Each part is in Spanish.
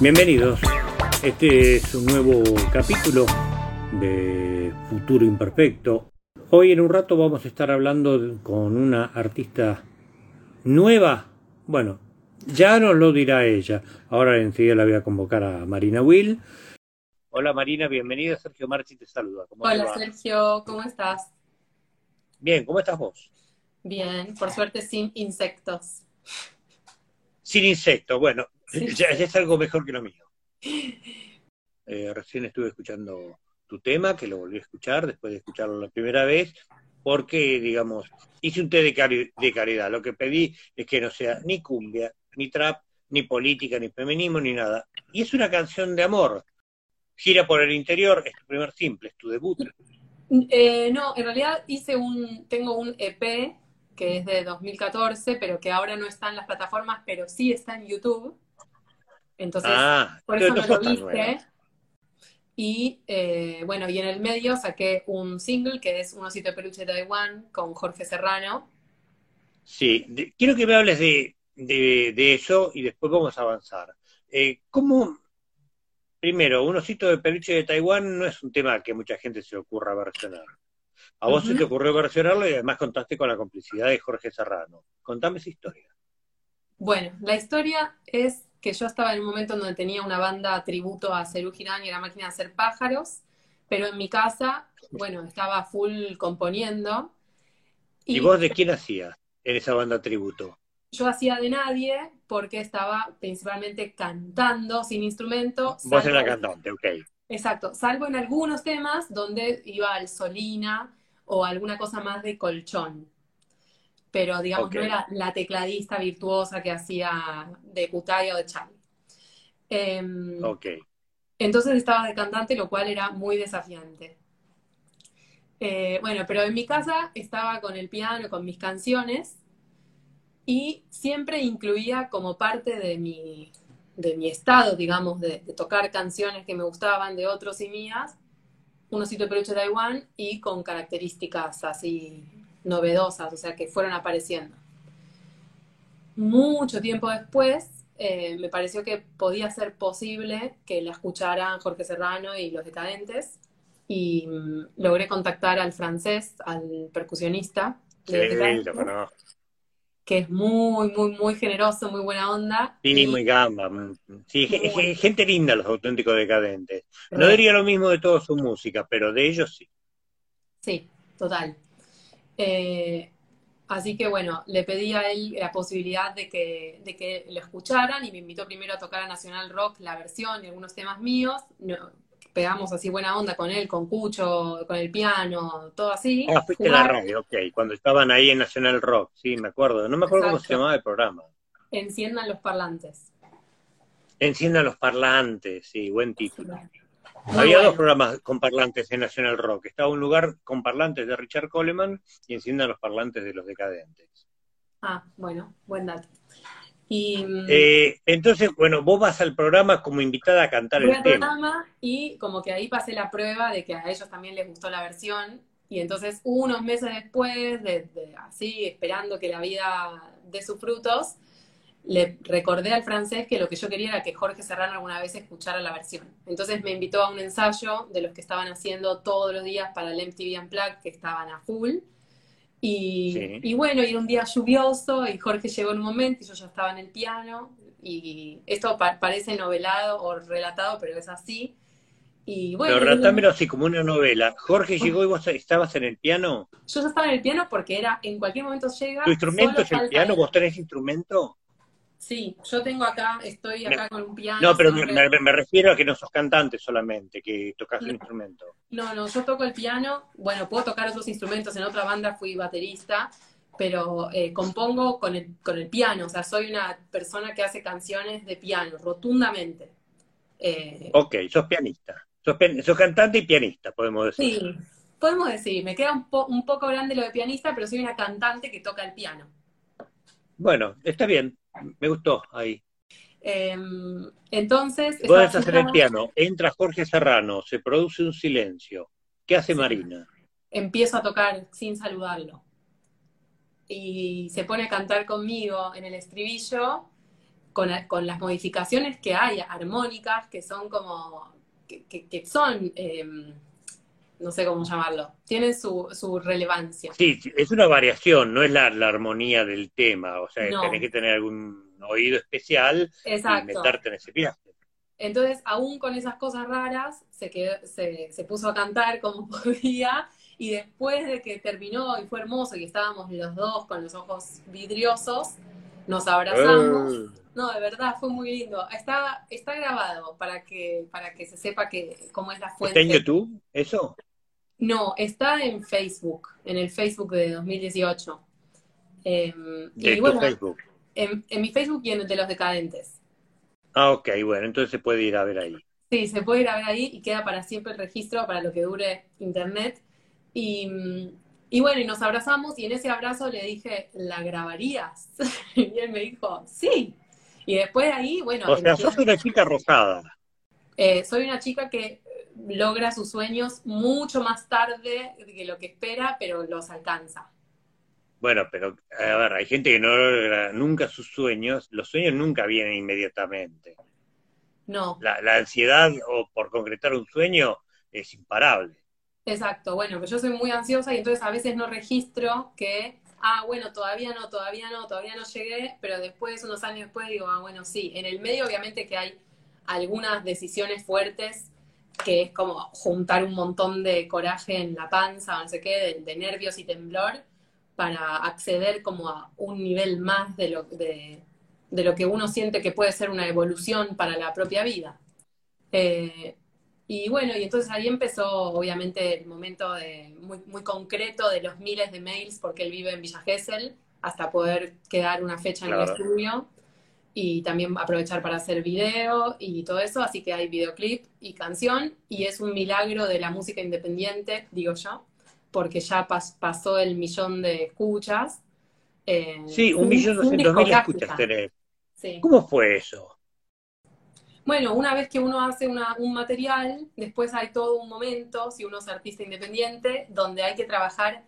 Bienvenidos. Este es un nuevo capítulo de Futuro Imperfecto. Hoy en un rato vamos a estar hablando con una artista nueva. Bueno, ya nos lo dirá ella. Ahora enseguida la voy a convocar a Marina Will. Hola Marina, bienvenida. Sergio Marchi te saluda. Hola Sergio, ¿cómo estás? Bien, ¿cómo estás vos? Bien, por suerte sin insectos. Sin insectos, bueno, ya, es algo mejor que lo mío. Eh, recién estuve escuchando tu tema, que lo volví a escuchar después de escucharlo la primera vez, porque, digamos, hice un té de, de caridad. Lo que pedí es que no sea ni cumbia, ni trap, ni política, ni feminismo, ni nada. Y es una canción de amor. Gira por el interior, es tu primer simple, es tu debut. Eh, no, en realidad hice un, tengo un EP que es de 2014, pero que ahora no está en las plataformas, pero sí está en YouTube. Entonces, ah, por eso no lo viste. Y eh, bueno, y en el medio saqué un single que es Un osito de peluche de Taiwán con Jorge Serrano. Sí, quiero que me hables de, de, eso y después vamos a avanzar. Eh, ¿Cómo, primero, Un osito de peluche de Taiwán no es un tema que mucha gente se ocurra versionar? A vos se te ocurrió versionarlo y además contaste con la complicidad de Jorge Serrano. Contame esa historia. Bueno, la historia es que yo estaba en un momento en donde tenía una banda tributo a Cerú Girán y la máquina de hacer pájaros, pero en mi casa, bueno, estaba full componiendo. ¿Y, vos de quién hacías en esa banda tributo? Yo hacía de nadie porque estaba principalmente cantando sin instrumento. Vos eras cantante, ok. Exacto, salvo en algunos temas donde iba al solina o alguna cosa más de colchón. Pero digamos, no era la tecladista virtuosa que hacía de Cutaya o de Charlie. Em, ok. Entonces estaba de cantante, lo cual era muy desafiante. Eh, bueno, pero en mi casa estaba con el piano, con mis canciones, y siempre incluía como parte de mi, de mi estado, digamos, de, tocar canciones que me gustaban de otros y mías, un osito de peluche de Taiwán y con características así novedosas, o sea, que fueron apareciendo. Mucho tiempo después, eh, me pareció que podía ser posible que la escucharan Jorge Serrano y los decadentes, y mm, logré contactar al francés, al percusionista. Sí, lo que es muy, muy, muy generoso, muy buena onda. Sí, muy gamba. Mm, sí, gente linda los auténticos decadentes. No diría lo mismo de toda su música, pero de ellos sí. Sí, total. Eh, así que bueno, le pedí a él la posibilidad de que, de que lo escucharan y me invitó primero a tocar a Nacional Rock la versión y algunos temas míos. No, pegamos así buena onda con él, con Cucho, con el piano, todo así. Ah, fuiste la radio, ok, cuando estaban ahí en National Rock, sí, me acuerdo. No me acuerdo cómo se llamaba el programa. Enciendan los parlantes. Enciendan los parlantes, sí, buen título. Había dos programas con parlantes en National Rock. Estaba un lugar con parlantes de Richard Coleman y Enciendan los parlantes de los decadentes. Ah, bueno, buen dato. Y, eh, entonces, bueno, vos vas al programa como invitada a cantar el tema. Y como que ahí pasé la prueba de que a ellos también les gustó la versión. Y entonces, unos meses después, de, así, esperando que la vida dé sus frutos, le recordé al francés que lo que yo quería era que Jorge Serrano alguna vez escuchara la versión. Entonces me invitó a un ensayo de los que estaban haciendo todos los días para el MTV Unplugged, que estaban a full. Y, bueno, y era un día lluvioso y Jorge llegó en un momento y yo ya estaba en el piano y esto parece novelado o relatado, pero es así. Y bueno, pero relatámelo así como una novela. Jorge llegó y vos estabas en el piano. Yo ya estaba en el piano porque era en cualquier momento llega. ¿Tu instrumento es el piano? ¿Vos tenés instrumento? Sí, yo tengo acá, estoy acá con un piano. No, pero me, refiero a que no sos cantante solamente, que tocas un instrumento. No, no, yo toco el piano, bueno, puedo tocar otros instrumentos, en otra banda fui baterista, pero eh, compongo con el, con el piano, o sea, soy una persona que hace canciones de piano, rotundamente. Eh, ok, sos pianista, sos, sos, cantante y pianista, podemos decir. Sí, podemos decir, me queda un, un poco grande lo de pianista, pero soy una cantante que toca el piano. Bueno, está bien, me gustó ahí. Em, entonces. Puedes hacer el piano. Entra Jorge Serrano, se produce un silencio. ¿Qué hace Marina? Empiezo a tocar sin saludarlo. Y se pone a cantar conmigo en el estribillo con, las modificaciones que hay armónicas, que son como, que, son, em, no sé cómo llamarlo, tienen su, relevancia. Sí, es una variación, no es la, armonía del tema, o sea, tenés que tener algún oído especial Exacto. y meterte en ese viaje. Entonces, aún con esas cosas raras, se, quedó, se, se puso a cantar como podía, y después de que terminó y fue hermoso y estábamos los dos con los ojos vidriosos, nos abrazamos. Eh. No, de verdad, fue muy lindo. Está, está grabado para que, para que se sepa que, cómo es la fuente. ¿Está en YouTube eso? No, está en Facebook, en el Facebook de 2018. Eh, ¿De y Facebook? En, en, mi Facebook y en el de los decadentes. Ah, ok, bueno, entonces se puede ir a ver ahí. Sí, se puede ir a ver ahí y queda para siempre el registro para lo que dure internet. Y, y bueno, y nos abrazamos y en ese abrazo le dije, ¿la grabarías? y él me dijo, sí. Y después de ahí, bueno... O sea, sos una chica rosada. Eh, soy una chica que logra sus sueños mucho más tarde de lo que espera, pero los alcanza. Bueno, pero a ver, hay gente que no logra nunca sus sueños, los sueños nunca vienen inmediatamente. No. La, la ansiedad o por concretar un sueño es imparable. Exacto, bueno, que yo soy muy ansiosa y entonces a veces no registro que, ah, bueno, todavía no, todavía no, todavía no llegué, pero después, unos años después, digo, ah, bueno, sí. En el medio, obviamente, que hay algunas decisiones fuertes que es como juntar un montón de coraje en la panza, no sé qué, de, nervios y temblor, para acceder como a un nivel más de lo, de, de lo que uno siente que puede ser una evolución para la propia vida. Eh, y bueno, y entonces ahí empezó obviamente el momento de, muy, muy concreto de los miles de mails, porque él vive en Villa Gesell, hasta poder quedar una fecha en el estudio y también aprovechar para hacer video y todo eso, así que hay videoclip y canción y es un milagro de la música independiente, digo yo, porque ya pasó el millón de escuchas. Eh, sí, un, millón doscientos mil escuchas tenés. ¿Cómo fue eso? Bueno, una vez que uno hace un material, después hay todo un momento, si uno es artista independiente, donde hay que trabajar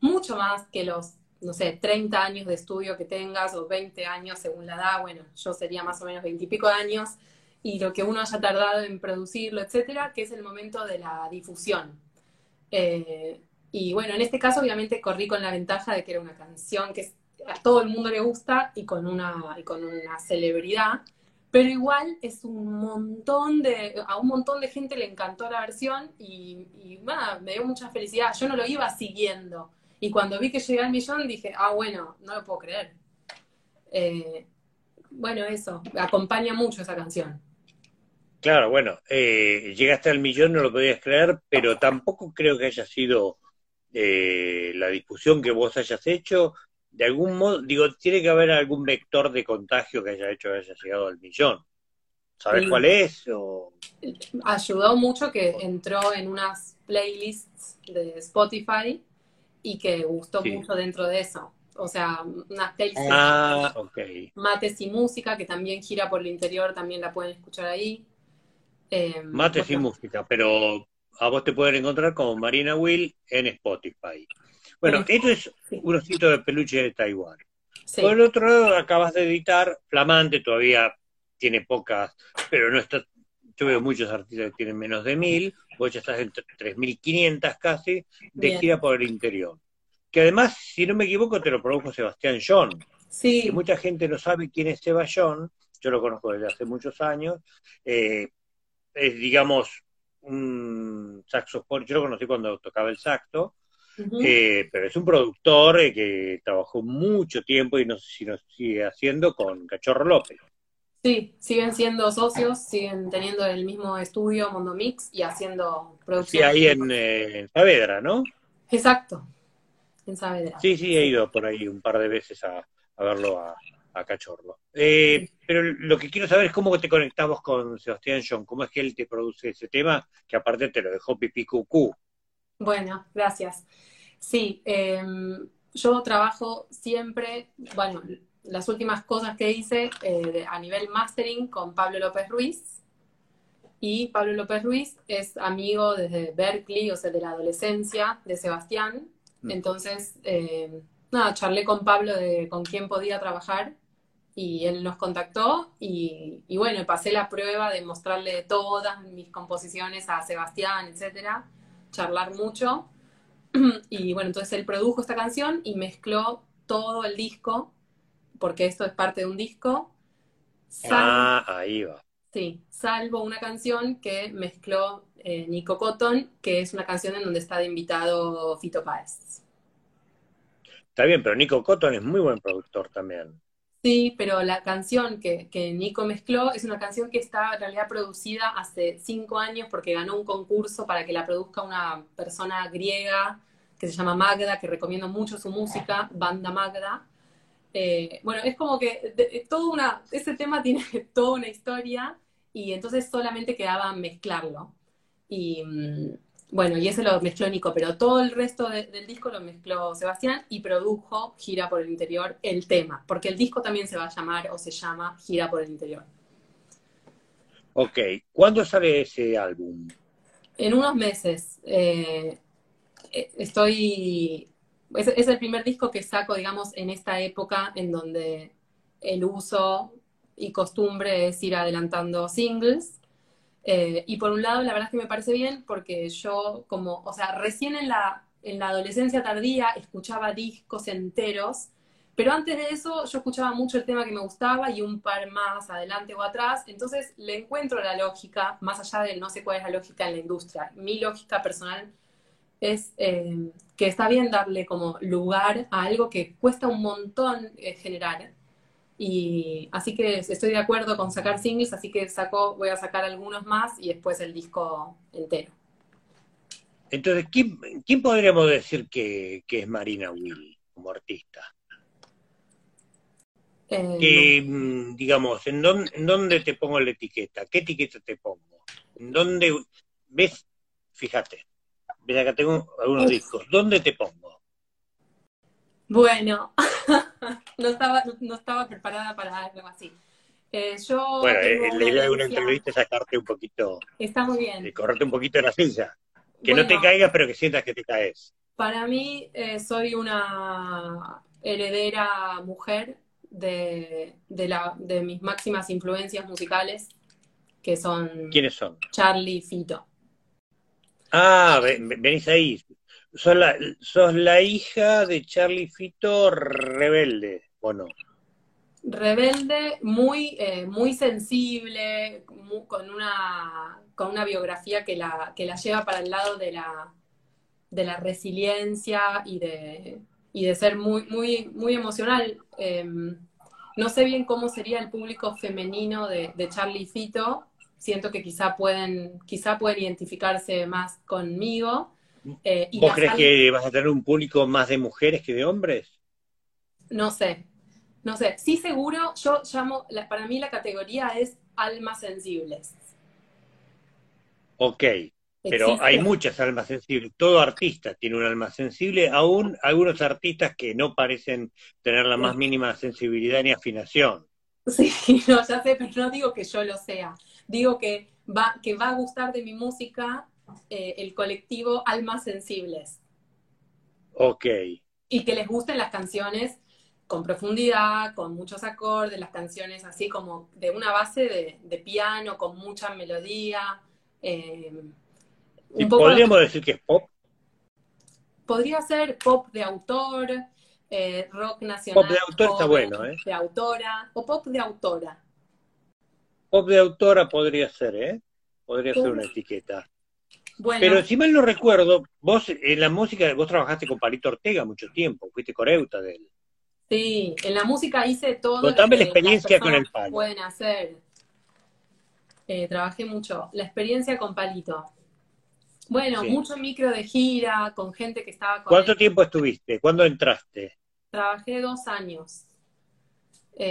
mucho más que los, no sé, 30 años de estudio que tengas o 20 años según la edad. Bueno, yo sería más o menos 20 y pico años y lo que uno haya tardado en producirlo, etcétera, que es el momento de la difusión. Eh, y bueno, en este caso obviamente corrí con la ventaja de que era una canción que a todo el mundo le gusta y con una, y con una celebridad pero igual es un montón de, a un montón de gente le encantó la versión y, me dio mucha felicidad. Yo no lo iba siguiendo. Y cuando vi que llegué al millón dije, ah, bueno, no lo puedo creer. Eh, bueno, eso, acompaña mucho esa canción. Claro, bueno, eh, llegaste al millón, no lo podías creer, pero tampoco creo que haya sido eh, la discusión que vos hayas hecho de algún modo, digo, tiene que haber algún vector de contagio que haya hecho que haya llegado al millón. ¿Sabes cuál es? Ayudó mucho que entró en unas playlists de Spotify y que gustó mucho dentro de eso. O sea, unas playlists ah, Mates y Música, que también gira por el interior, también la pueden escuchar ahí. Eh, Mates y Música, pero a vos te pueden encontrar como Marina Will en Spotify. Bueno, esto es un osito de peluche de Taiwán. Por el otro lado, acabas de editar Flamante, todavía tiene pocas, pero no está. Yo veo muchos artistas que tienen menos de mil, vos ya estás en 3.500 casi, de gira por el interior. Que además, si no me equivoco, te lo produjo Sebastián John. Sí. Que mucha gente no sabe quién es Sebastián, yo lo conozco desde hace muchos años. Eh, es, digamos, un saxofón, yo lo conocí cuando tocaba el saxo, eh, pero es un productor eh, que trabajó mucho tiempo y no sé si nos sigue haciendo con Cachorro López. Sí, siguen siendo socios, siguen teniendo el mismo estudio Mondo Mix y haciendo producción. Sí, ahí en, eh, Saavedra, ¿no? Exacto, en Saavedra. Sí, sí, he ido por ahí un par de veces a, verlo a, Cachorro. pero lo que quiero saber es cómo te conectamos con Sebastián John, cómo es que él te produce ese tema, que aparte te lo dejó pipí cucú. Bueno, gracias. Sí, em, yo trabajo siempre, bueno, las últimas cosas que hice eh, a nivel mastering con Pablo López Ruiz. Y Pablo López Ruiz es amigo desde Berkeley, o sea, de la adolescencia de Sebastián. Mm. Entonces, em, nada, charlé con Pablo de con quién podía trabajar y él nos contactó y, y, bueno, pasé la prueba de mostrarle todas mis composiciones a Sebastián, etcétera, charlar mucho. Y bueno, entonces él produjo esta canción y mezcló todo el disco, porque esto es parte de un disco. ah, ahí va. Sí, salvo una canción que mezcló eh, Nico Cotton, que es una canción en donde está de invitado Fito Páez. Está bien, pero Nico Cotton es muy buen productor también. Sí, pero la canción que, Nico mezcló es una canción que está en realidad producida hace cinco años porque ganó un concurso para que la produzca una persona griega que se llama Magda, que recomiendo mucho su música, Banda Magda. Eh, bueno, es como que todo una, ese tema tiene toda una historia y entonces solamente quedaba mezclarlo. Y, mm, bueno, y ese lo mezcló Nico, pero todo el resto del disco lo mezcló Sebastián y produjo Gira por el Interior, el tema, porque el disco también se va a llamar o se llama Gira por el Interior. Ok, ¿cuándo sale ese álbum? En unos meses. Eh, eh, estoy. Es, es, el primer disco que saco, digamos, en esta época en donde el uso y costumbre es ir adelantando singles. Eh, y por un lado, la verdad es que me parece bien porque yo como, o sea, recién en la, en la adolescencia tardía escuchaba discos enteros, pero antes de eso yo escuchaba mucho el tema que me gustaba y un par más adelante o atrás, entonces le encuentro la lógica, más allá de no sé cuál es la lógica en la industria. Mi lógica personal es eh, que está bien darle como lugar a algo que cuesta un montón eh, generar y así que estoy de acuerdo con sacar singles, así que saco, voy a sacar algunos más y después el disco entero. Entonces, ¿quién, podríamos decir que, es Marina Will como artista? Eh, que, mm, digamos, ¿en dónde, te pongo la etiqueta? ¿Qué etiqueta te pongo? ¿En dónde ves? Fíjate, ves acá tengo algunos discos. ¿Dónde te pongo? Bueno, no, estaba, no estaba preparada para algo así. Eh, yo bueno, eh, la idea de una entrevista es sacarte un poquito. Está muy bien. correrte un poquito de la silla. Que no te caigas, pero que sientas que te caes. Para mí, eh, soy una heredera mujer de, de, la, de mis máximas influencias musicales, que son. ¿Quiénes son? Charlie y Fito. Ah, venís ahí. Sos la, sos la hija de Charlie Fito rebelde, ¿o no? Rebelde, muy, eh, muy sensible, con, una, con una biografía que la, que la lleva para el lado de la, de la resiliencia y de, y de ser muy, muy, muy emocional. Em, no sé bien cómo sería el público femenino de, de Charlie Fito. Siento que quizá pueden, quizá pueden identificarse más conmigo. Eh, ¿Vos crees que vas a tener un público más de mujeres que de hombres? No sé, no sé. Sí seguro, yo llamo, para mí la categoría es almas sensibles. Ok, pero hay muchas almas sensibles. Todo artista tiene un alma sensible, aún algunos artistas que no parecen tener la más mínima sensibilidad ni afinación. Sí, no, ya sé, pero no digo que yo lo sea. Digo que va, que va a gustar de mi música eh, el colectivo Almas Sensibles. Ok. Y que les gusten las canciones con profundidad, con muchos acordes, las canciones así como de una base de, piano, con mucha melodía. Eh, ¿Podríamos decir que es pop? Podría ser pop de autor, eh, rock nacional. Pop de autor está bueno, ¿eh? De autora, o pop de autora. Pop de autora podría ser, ¿eh? Podría ser una etiqueta. Pero si mal no recuerdo, vos en la música, vos trabajaste con Palito Ortega mucho tiempo, fuiste coreuta de él. Sí, en la música hice todo. Contame la experiencia con el palo. Pueden hacer. Eh, trabajé mucho. La experiencia con Palito. Bueno, mucho micro de gira, con gente que estaba con ¿Cuánto tiempo estuviste? ¿Cuándo entraste? Trabajé dos años.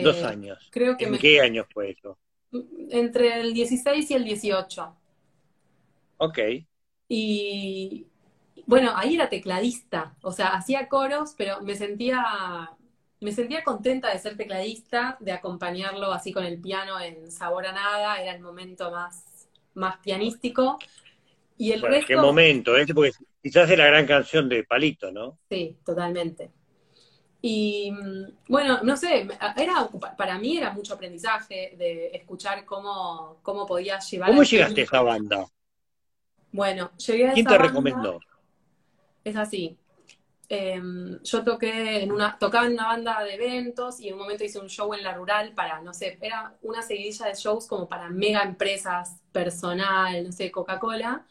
dos eh, años. Creo que ¿En qué años fue eso? Entre el 16 y el 18. Ok. Y bueno, ahí era tecladista, o sea, hacía coros, pero me sentía, me sentía contenta de ser tecladista, de acompañarlo así con el piano en Sabor a Nada, era el momento más, más pianístico. Y el resto... ¿Qué momento? ¿eh? Porque quizás es la gran canción de Palito, ¿no? Sí, totalmente. Y bueno, no sé, era, para mí era mucho aprendizaje de escuchar cómo, cómo podías llevar. ¿Cómo llegaste a esa banda? Bueno, llegué a ¿Quién te recomendó? Es así. Em, yo toqué en una, tocaba en una banda de eventos y en un momento hice un show en la rural para, no sé, era una seguidilla de shows como para mega empresas, personal, no sé, Coca-Cola.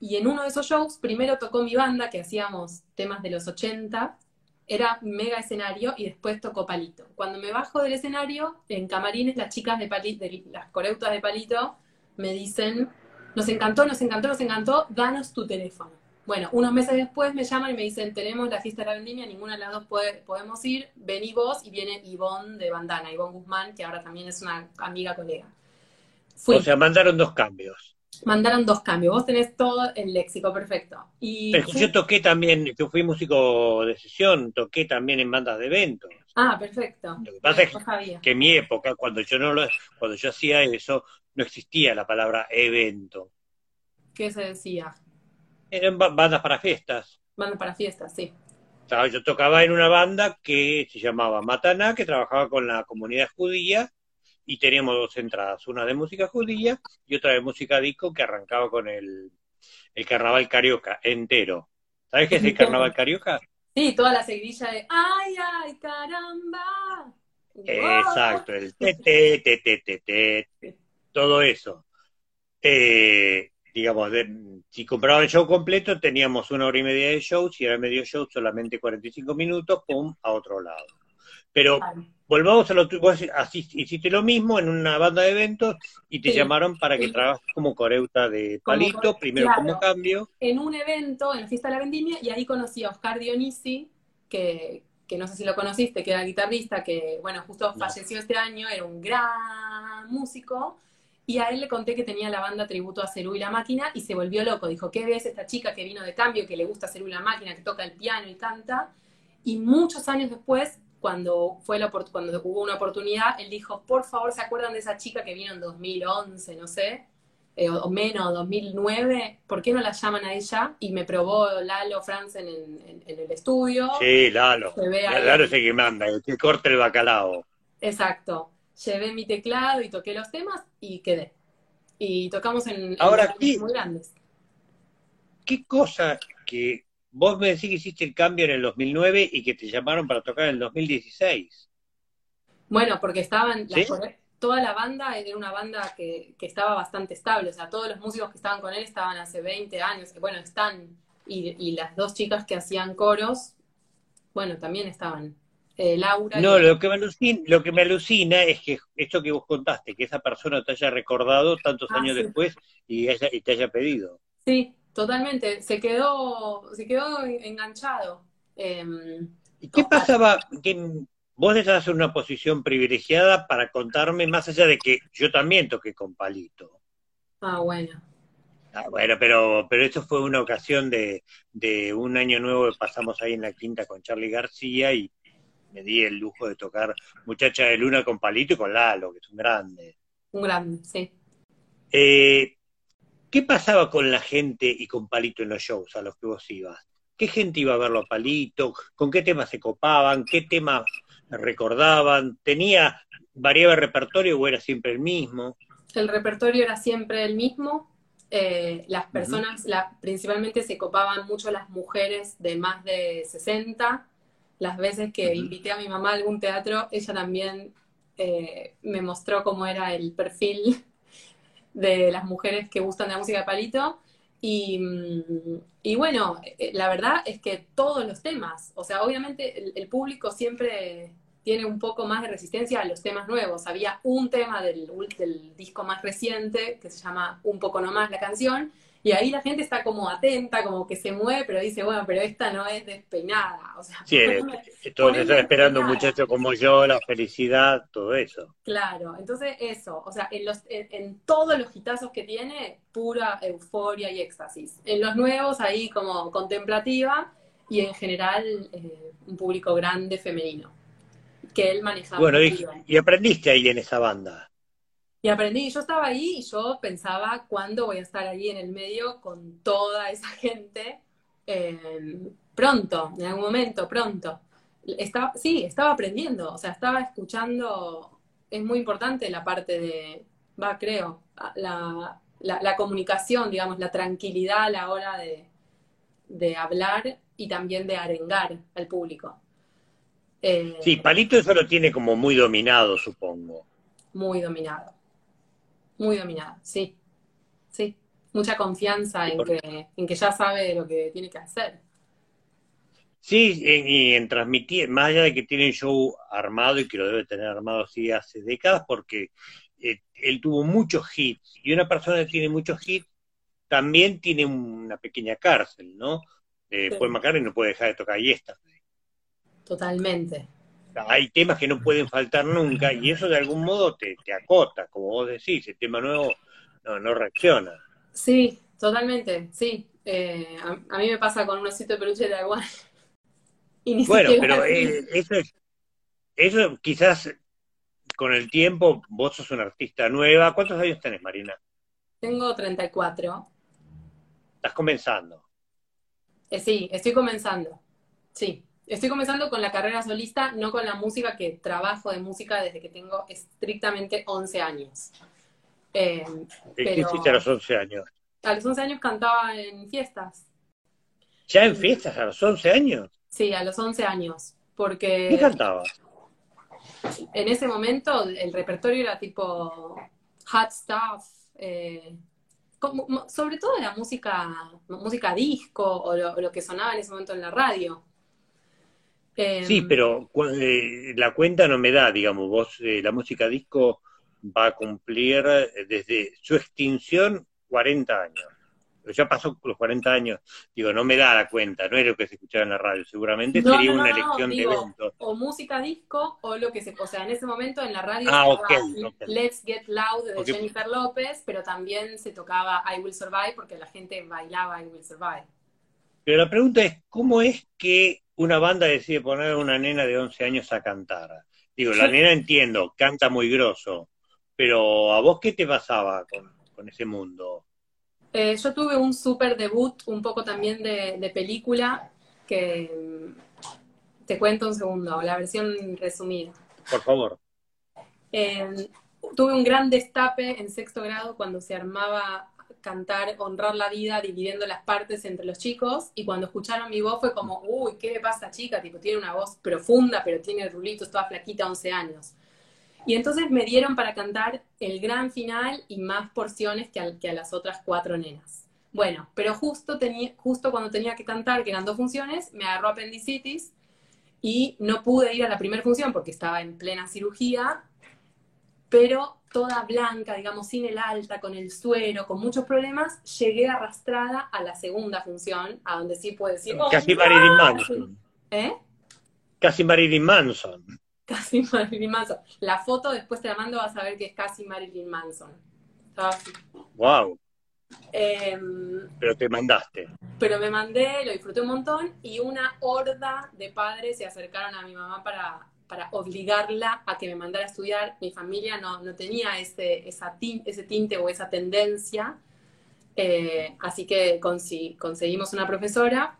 Y en uno de esos shows, primero tocó mi banda, que hacíamos temas de los 80, era mega escenario, y después tocó Palito. Cuando me bajo del escenario, en camarines, las chicas de Palito, las coreutas de Palito, me dicen, nos encantó, nos encantó, nos encantó, danos tu teléfono. Bueno, unos meses después me llaman y me dicen, tenemos la fiesta de la vendimia, ninguna de las dos podemos ir, vení vos, y viene Ivonne de Bandana, Ivonne Guzmán, que ahora también es una amiga colega. O sea, mandaron dos cambios. Mandaron dos cambios, vos tenés todo el léxico perfecto. Y Pero yo toqué también, yo fui músico de sesión, toqué también en bandas de eventos. Ah, perfecto. Lo que pasa es que en mi época, cuando yo no lo, cuando yo hacía eso, no existía la palabra evento. ¿Qué se decía? Eran bandas para fiestas. Bandas para fiestas, sí. yo tocaba en una banda que se llamaba Mataná, que trabajaba con la comunidad judía, y teníamos dos entradas, una de música judía y otra de música disco que arrancaba con el, el carnaval carioca entero. ¿Sabes qué es el carnaval carioca? Sí, toda la seguidilla de ¡Ay, ay, caramba! Exacto, el te, te, te, te, te, todo eso. Eh, digamos, si compraban el show completo, teníamos una hora y media de show, si era medio show, solamente 45 minutos, pum, a otro lado. Pero volvamos a lo que vos hiciste lo mismo en una banda de eventos y te llamaron para que trabajes como coreuta de palito, primero como cambio. En un evento, en la fiesta de la vendimia, y ahí conocí a Oscar Dionisi, que, que no sé si lo conociste, que era guitarrista, que, bueno, justo falleció este año, era un gran músico, y a él le conté que tenía la banda tributo a Cerú y la Máquina, y se volvió loco, dijo, ¿qué ves esta chica que vino de cambio, que le gusta Cerú y la Máquina, que toca el piano y canta? Y muchos años después cuando, fue la, cuando hubo una oportunidad, él dijo, por favor, ¿se acuerdan de esa chica que vino en 2011, no sé? Eh, o menos, 2009, ¿por qué no la llaman a ella? Y me probó Lalo Franzen en, el estudio. Sí, Lalo. Lalo es el que manda, el que corta el bacalao. Exacto. Llevé mi teclado y toqué los temas y quedé. Y tocamos en, Ahora, muy grandes. ¿Qué cosa que Vos me decís que hiciste el cambio en el 2009 y que te llamaron para tocar en el 2016. Bueno, porque estaban, toda la banda era una banda que, estaba bastante estable, o sea, todos los músicos que estaban con él estaban hace 20 años, bueno, están, y, las dos chicas que hacían coros, bueno, también estaban. Eh, Laura. No, lo, que me alucina, lo que me alucina es que esto que vos contaste, que esa persona te haya recordado tantos ah, años después y, y te haya pedido. Sí, Totalmente, se quedó, se quedó enganchado. Em, ¿Y qué pasaba? Que vos en una posición privilegiada para contarme, más allá de que yo también toqué con Palito. Ah, bueno. Ah, bueno, pero, pero esto fue una ocasión de, de un año nuevo que pasamos ahí en la quinta con Charlie García y me di el lujo de tocar Muchacha de Luna con Palito y con Lalo, que es un grande. Un grande, sí. Eh, ¿Qué pasaba con la gente y con Palito en los shows a los que vos ibas? ¿Qué gente iba a verlo a Palito? ¿Con qué temas se copaban? ¿Qué temas recordaban? ¿Tenía variable repertorio o era siempre el mismo? El repertorio era siempre el mismo. Eh, las personas, principalmente se copaban mucho las mujeres de más de 60. Las veces que invité a mi mamá a algún teatro, ella también eh, me mostró cómo era el perfil de las mujeres que gustan de la música de palito. Y, y, bueno, eh, la verdad es que todos los temas, o sea, obviamente el, público siempre tiene un poco más de resistencia a los temas nuevos. Había un tema del, del disco más reciente que se llama Un poco nomás la canción, y ahí la gente está como atenta, como que se mueve, pero dice, bueno, pero esta no es despeinada. O sea, sí, todos están esperando un muchacho como yo, la felicidad, todo eso. Claro, entonces eso, o sea, en, los, en, todos los hitazos que tiene, pura euforia y éxtasis. En los nuevos, ahí como contemplativa, y en general eh, un público grande femenino, que él manejaba. Bueno, y aprendiste ahí en esa banda. Y aprendí, yo estaba ahí y yo pensaba cuándo voy a estar ahí en el medio con toda esa gente. Em, pronto, en algún momento, pronto. estaba, sí, estaba aprendiendo, o sea, estaba escuchando, es muy importante la parte de, va, creo, la, la, comunicación, digamos, la tranquilidad a la hora de, de hablar y también de arengar al público. Eh, sí, Palito eso lo tiene como muy dominado, supongo. Muy dominado. Muy dominado, sí. Sí. Mucha confianza en que, en que ya sabe lo que tiene que hacer. Sí, y en transmitir, más allá de que tiene un show armado y que lo debe tener armado así hace décadas, porque eh, él tuvo muchos hits, y una persona que tiene muchos hits también tiene una pequeña cárcel, ¿no? Eh, Paul McCartney no puede dejar de tocar y esta. Totalmente. Hay temas que no pueden faltar nunca y eso de algún modo te, te acota, como vos decís, el tema nuevo no, no reacciona. Sí, totalmente, sí. Eh, a, mí me pasa con un osito de peluche de igual. bueno, pero eh, eso, eso quizás con el tiempo, vos sos una artista nueva. ¿Cuántos años tenés, Marina? Tengo 34. ¿Estás comenzando? Eh, sí, estoy comenzando. Sí. Estoy comenzando con la carrera solista, no con la música, que trabajo de música desde que tengo estrictamente 11 años. Eh, ¿Qué hiciste a los 11 años? A los 11 años cantaba en fiestas. ¿Ya en fiestas a los 11 años? Sí, a los 11 años. Porque... ¿Qué cantabas? En ese momento el repertorio era tipo hot stuff, eh, sobre todo la música, música disco o lo, que sonaba en ese momento en la radio. Sí, em, pero eh, la cuenta no me da, digamos, vos, eh, la música disco va a cumplir desde su extinción 40 años ya pasó los 40 años, digo, no me da la cuenta, no es lo que se escuchaba en la radio, seguramente sería una elección de eventos. O música disco, o lo que se, o sea, en ese momento en la radio ah, Let's Get Loud de Jennifer López, pero también se tocaba I Will Survive porque la gente bailaba I Will Survive. Pero la pregunta es, ¿cómo es que una banda decide poner a una nena de 11 años a cantar? Digo, la nena entiendo, canta muy grosso, pero ¿a vos qué te pasaba con, con ese mundo? Eh, yo tuve un súper debut, un poco también de, película, que mm, te cuento un segundo, la versión resumida. Por favor. Eh, tuve un gran destape en sexto grado cuando se armaba cantar Honrar la Vida dividiendo las partes entre los chicos y cuando escucharon mi voz fue como, uy, ¿qué le pasa chica? Tipo, tiene una voz profunda, pero tiene rulitos, toda flaquita, 11 años. Y entonces me dieron para cantar el gran final y más porciones que a, que a las otras cuatro nenas. Bueno, pero justo, justo cuando tenía que cantar, que eran dos funciones, me agarró apendicitis y no pude ir a la primera función porque estaba en plena cirugía, pero toda blanca, digamos, sin el alta, con el suero, con muchos problemas, llegué arrastrada a la segunda función, a donde sí puedo decir... Casi Marilyn Manson. ¿Eh? Casi Marilyn Manson. Casi Marilyn Manson. La foto después te la mando, vas a ver que es casi Marilyn Manson. Wow. Em, pero te mandaste. Pero me mandé, lo disfruté un montón y una horda de padres se acercaron a mi mamá para, para obligarla a que me mandara a estudiar. Mi familia no, no tenía ese, esa ese tinte o esa tendencia. Eh, así que conseguimos una profesora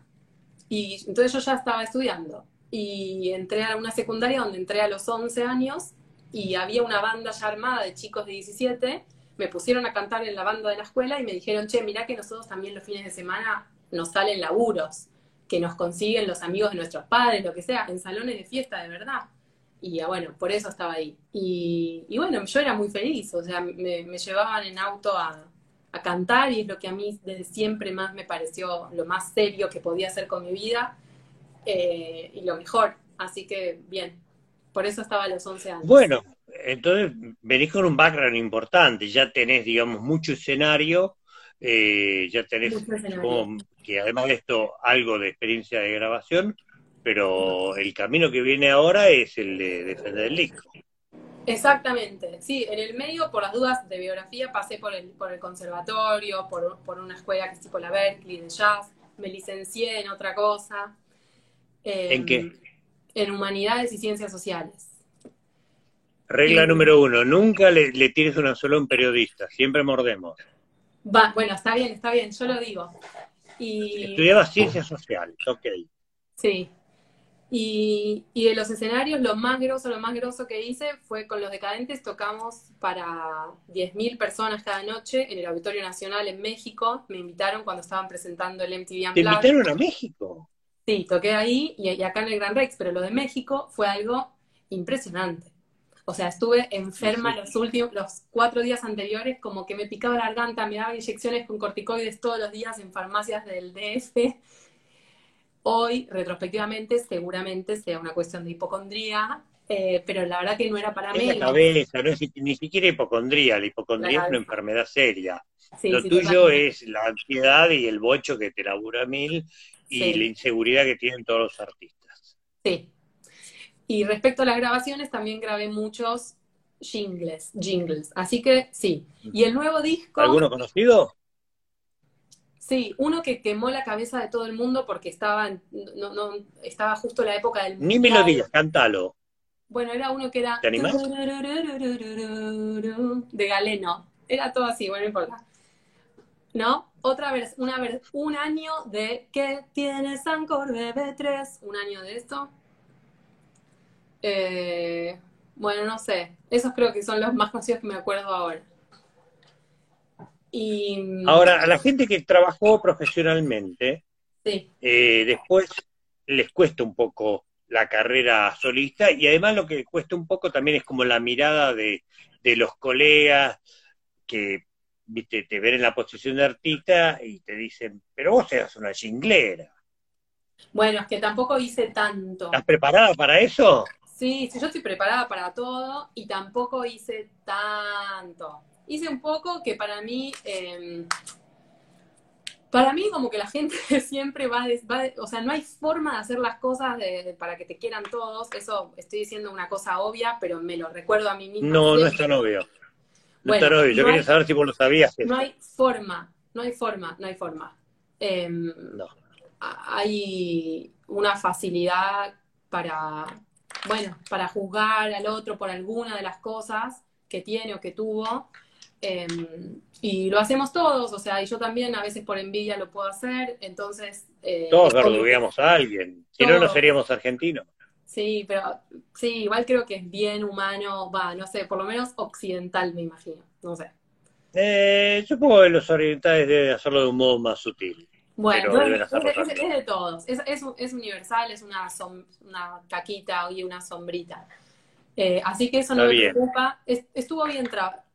y entonces yo ya estaba estudiando y entré a una secundaria donde entré a los 11 años y había una banda ya armada de chicos de 17, me pusieron a cantar en la banda de la escuela y me dijeron, che, mirá que nosotros también los fines de semana nos salen laburos, que nos consiguen los amigos de nuestros padres, lo que sea, en salones de fiesta de verdad. Y ah, bueno, por eso estaba ahí. Y, bueno, yo era muy feliz, o sea, me, llevaban en auto a, a cantar y es lo que a mí desde siempre más me pareció lo más serio que podía hacer con mi vida eh, y lo mejor. Así que bien, por eso estaba a los 11 años. Bueno, entonces venís con un background importante, ya tenés, digamos, mucho escenario, eh, ya tenés que además de esto algo de experiencia de grabación, pero el camino que viene ahora es el de defender el disco. Exactamente, sí, en el medio, por las dudas de biografía, pasé por el, por el conservatorio, por, por una escuela que es tipo la Berkeley de jazz, me licencié en otra cosa, ¿En qué? En humanidades y ciencias sociales. Regla número uno, nunca le, tires una sola a un periodista, siempre mordemos. Va, bueno, está bien, está bien, yo lo digo. Y... Estudiaba ciencias sociales, ok. Sí. Y, y, de los escenarios, lo más grosso, lo más grosso que hice fue con los decadentes, tocamos para 10.000 personas cada noche en el Auditorio Nacional en México. Me invitaron cuando estaban presentando el MTV Unplugged. ¿Te invitaron a México? Sí, toqué ahí y, y acá en el Gran Rex, pero lo de México fue algo impresionante. O sea, estuve enferma los últimos, los cuatro días anteriores, como que me picaba la garganta, me daba inyecciones con corticoides todos los días en farmacias del DF. Hoy, retrospectivamente, seguramente sea una cuestión de hipocondría, eh, pero la verdad que no era para mí. Es la cabeza, no es ni siquiera hipocondría, la hipocondría es una enfermedad seria. Sí, Lo sí, tuyo es la ansiedad y el bocho que te labura mil y sí. la inseguridad que tienen todos los artistas. Sí, y respecto a las grabaciones, también grabé muchos jingles, jingles. Así que sí. Y el nuevo disco. ¿Alguno conocido? Sí, uno que quemó la cabeza de todo el mundo porque estaba, no, no, estaba justo la época del. Ni me lo digas, cántalo. Bueno, era uno que era. ¿Te animás? De Galeno. Era todo así, bueno, no importa. ¿No? Otra vez, una vez, un año de ¿Qué tienes Ancor BB3? Un año de esto. Eh, bueno, no sé. Esos creo que son los más conocidos que me acuerdo ahora. Y, ahora, a la gente que trabajó profesionalmente, sí. eh, después les cuesta un poco la carrera solista y además lo que cuesta un poco también es como la mirada de, de los colegas que viste, te ven en la posición de artista y te dicen, pero vos eras una jinglera. Bueno, es que tampoco hice tanto. ¿Estás preparada para eso? Sí, sí, yo estoy preparada para todo y tampoco hice tanto. Hice un poco que para mí, eh, para mí como que la gente siempre va, de, va de, o sea, no hay forma de hacer las cosas de, para que te quieran todos. Eso estoy diciendo una cosa obvia, pero me lo recuerdo a mí misma. No, siempre. no es tan obvio. No bueno, es tan obvio. Yo no quería hay, saber si vos lo sabías. No hay forma, no hay forma, no hay forma. Eh, no. Hay una facilidad para bueno, para juzgar al otro por alguna de las cosas que tiene o que tuvo. Eh, y lo hacemos todos, o sea, y yo también a veces por envidia lo puedo hacer, entonces... Eh, todos verdugueamos a alguien, si no, no seríamos argentinos. Sí, pero sí, igual creo que es bien humano, va, no sé, por lo menos occidental me imagino, no sé. Eh, supongo que los orientales deben hacerlo de un modo más sutil. Bueno, es, es, es, de todos, es, es, universal, es una, som, una caquita y una sombrita. Eh, así que eso no me bien. preocupa. estuvo bien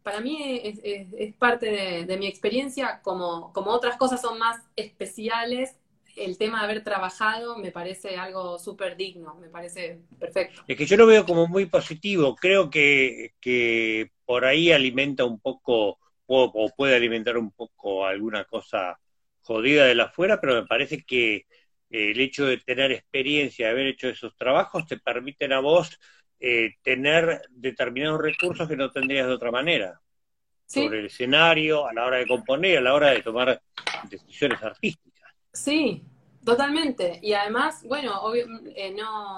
Para mí es, parte de, mi experiencia, como, como otras cosas son más especiales, el tema de haber trabajado me parece algo súper digno, me parece perfecto. Es que yo lo veo como muy positivo, creo que, que por ahí alimenta un poco, o, o puede alimentar un poco alguna cosa jodida de la afuera, pero me parece que eh, el hecho de tener experiencia, de haber hecho esos trabajos, te permiten a vos eh, tener determinados recursos que no tendrías de otra manera. ¿Sí? Sobre el escenario, a la hora de componer, a la hora de tomar decisiones artísticas. Sí, totalmente. Y además, bueno, obvio, eh, no...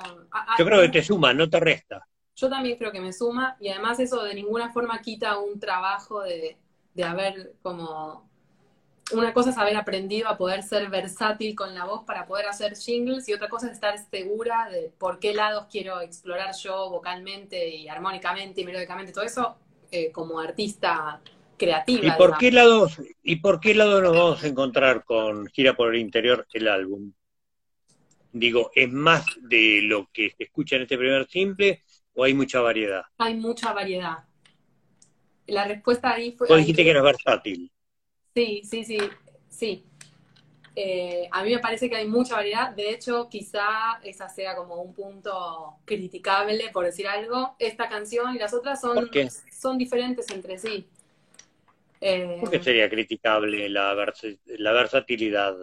Yo creo que te suma, no te resta. Yo también creo que me suma, y además eso de ninguna forma quita un trabajo de, de haber como una cosa es haber aprendido a poder ser versátil con la voz para poder hacer jingles y otra cosa es estar segura de por qué lados quiero explorar yo vocalmente y armónicamente y melódicamente, todo eso eh, como artista creativa. ¿Y por, qué lados, ¿Y por qué lado nos vamos a encontrar con Gira por el Interior el álbum? Digo, ¿es más de lo que se escucha en este primer simple o hay mucha variedad? Hay mucha variedad. La respuesta ahí fue... Vos dijiste que eras versátil. Sí, sí, sí, sí. Eh, a mí me parece que hay mucha variedad. De hecho, quizá esa sea como un punto criticable, por decir algo. Esta canción y las otras son, son diferentes entre sí. Eh, ¿Por qué sería criticable la, vers la versatilidad?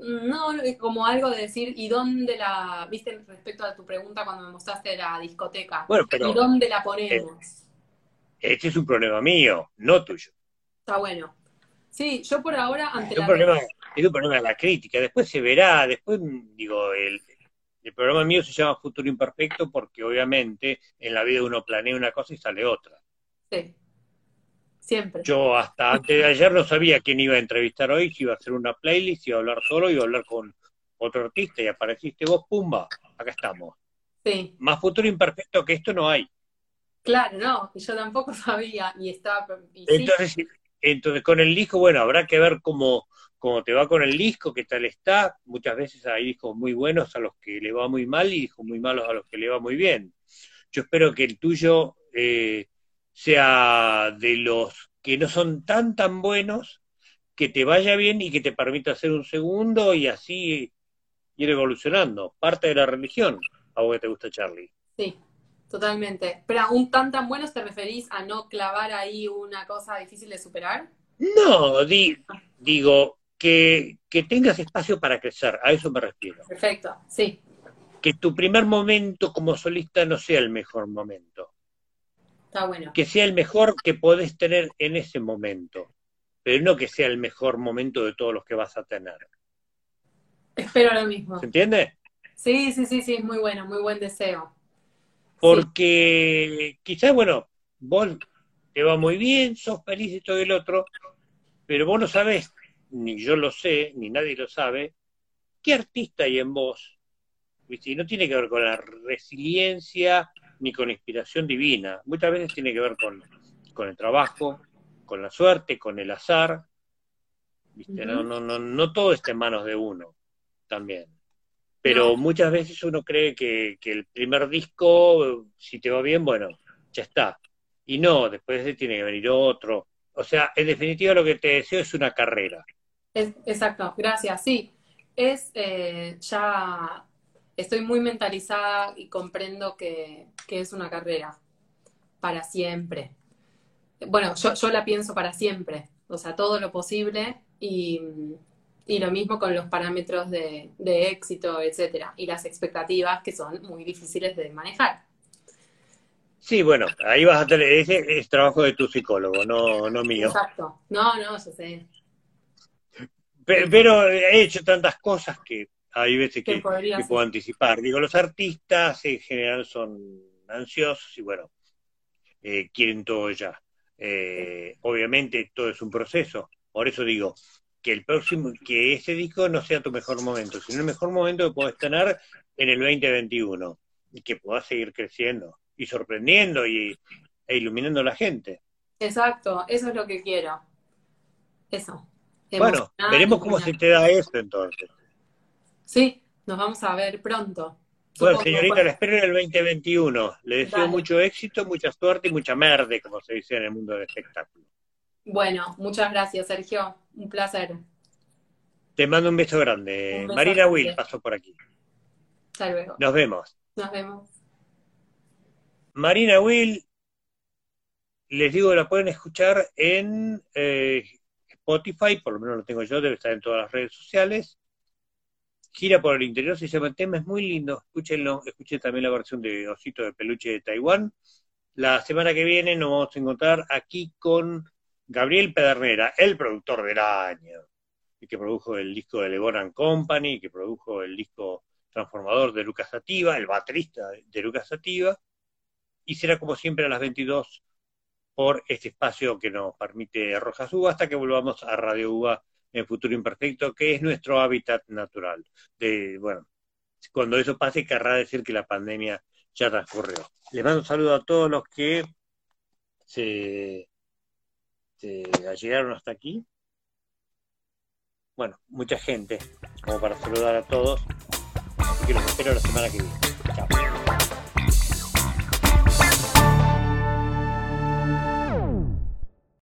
No, como algo de decir, ¿y dónde la, viste respecto a tu pregunta cuando me mostraste la discoteca? Bueno, pero, ¿Y dónde la ponemos? Eh, este es un problema mío, no tuyo. Está bueno. Sí, yo por ahora, ante es un la... Problema, es un problema de la crítica, después se verá, después, digo, el, el programa mío se llama Futuro Imperfecto porque obviamente en la vida uno planea una cosa y sale otra. Sí, siempre. Yo hasta antes de ayer no sabía quién iba a entrevistar hoy, si iba a hacer una playlist, si iba a hablar solo, iba a hablar con otro artista y apareciste vos, pumba. acá estamos. Sí. Más futuro imperfecto que esto no hay. Claro, no, yo tampoco sabía y estaba... y sí. Entonces, con el disco, bueno, habrá que ver cómo, cómo te va con el disco, qué tal está. Muchas veces hay discos muy buenos a los que le va muy mal y discos muy malos a los que le va muy bien. Yo espero que el tuyo eh, sea de los que no son tan tan buenos, que te vaya bien y que te permita hacer un segundo y así ir evolucionando. Parte de la religión, a vos que te gusta Charlie. Sí, totalmente. Pero un tan tan buenos te referís a no clavar ahí una cosa difícil de superar. No, di- digo, que, que tengas espacio para crecer, a eso me refiero. Perfecto, sí, Que tu primer momento como solista no sea el mejor momento, está bueno. que sea el mejor que podés tener en ese momento, pero no que sea el mejor momento de todos los que vas a tener. Espero lo mismo. ¿Se entiende? Sí, sí, sí, sí, es muy bueno, muy buen deseo. Porque quizás, bueno, vos te va muy bien, sos feliz y todo el otro, pero vos no sabés, ni yo lo sé, ni nadie lo sabe, qué artista hay en vos. ¿viste? Y no tiene que ver con la resiliencia ni con la inspiración divina. Muchas veces tiene que ver con, con el trabajo, con la suerte, con el azar. ¿viste? No, no, no, no todo está en manos de uno también. Pero muchas veces uno cree que, que el primer disco, si te va bien, bueno, ya está. Y no, después de ese tiene que venir otro. O sea, en definitiva lo que te deseo es una carrera. Es- exacto, gracias. Sí, es eh, ya estoy muy mentalizada y comprendo que, que es una carrera para siempre. Bueno, yo, yo la pienso para siempre, o sea, todo lo posible y, y lo mismo con los parámetros de, de éxito, etcétera, y las expectativas que son muy difíciles de manejar. Sí, bueno, ahí vas a tener, ese es trabajo de tu psicólogo, no, no mío. Exacto. No, no, yo sé. Pe- Pero he hecho tantas cosas que hay veces Que puedo anticipar. Digo, los artistas en general son ansiosos y bueno, eh, quieren todo ya. Eh, obviamente todo es un proceso. Por eso digo que el próximo, que ese disco no sea tu mejor momento, sino el mejor momento que podés tener en el 2021 y que puedas seguir creciendo y sorprendiendo y, e iluminando a la gente. Exacto, eso es lo que quiero. Eso. Bueno, veremos cómo se te da eso entonces. Sí, nos vamos a ver pronto. Bueno, Supongo, señorita, la espero en el 2021. Le deseo Dale. mucho éxito, mucha suerte y mucha merde, como se dice en el mundo del espectáculo. Bueno, muchas gracias, Sergio. Un placer. Te mando un beso grande. Un beso Marina. Will pasó por aquí. Hasta luego. Nos vemos. Nos vemos. Marina Will, les digo la pueden escuchar en eh, Spotify, por lo menos lo tengo yo, debe estar en todas las redes sociales. Gira por el interior, se llama el tema, es muy lindo, escúchenlo, escuchen también la versión de Osito de Peluche de Taiwán. La semana que viene nos vamos a encontrar aquí con Gabriel Pedernera, el productor del año, y que produjo el disco de Legoran Company, que produjo el disco transformador de Lucas Sativa, el baterista de Lucas Sativa, y será como siempre a las 22 por este espacio que nos permite Rojas Uva hasta que volvamos a Radio Uva en Futuro Imperfecto, que es nuestro hábitat natural. De, bueno, cuando eso pase querrá decir que la pandemia ya transcurrió. Les mando un saludo a todos los que se, se llegaron hasta aquí. Bueno, mucha gente, como para saludar a todos. Así que los espero la semana que viene. Chao.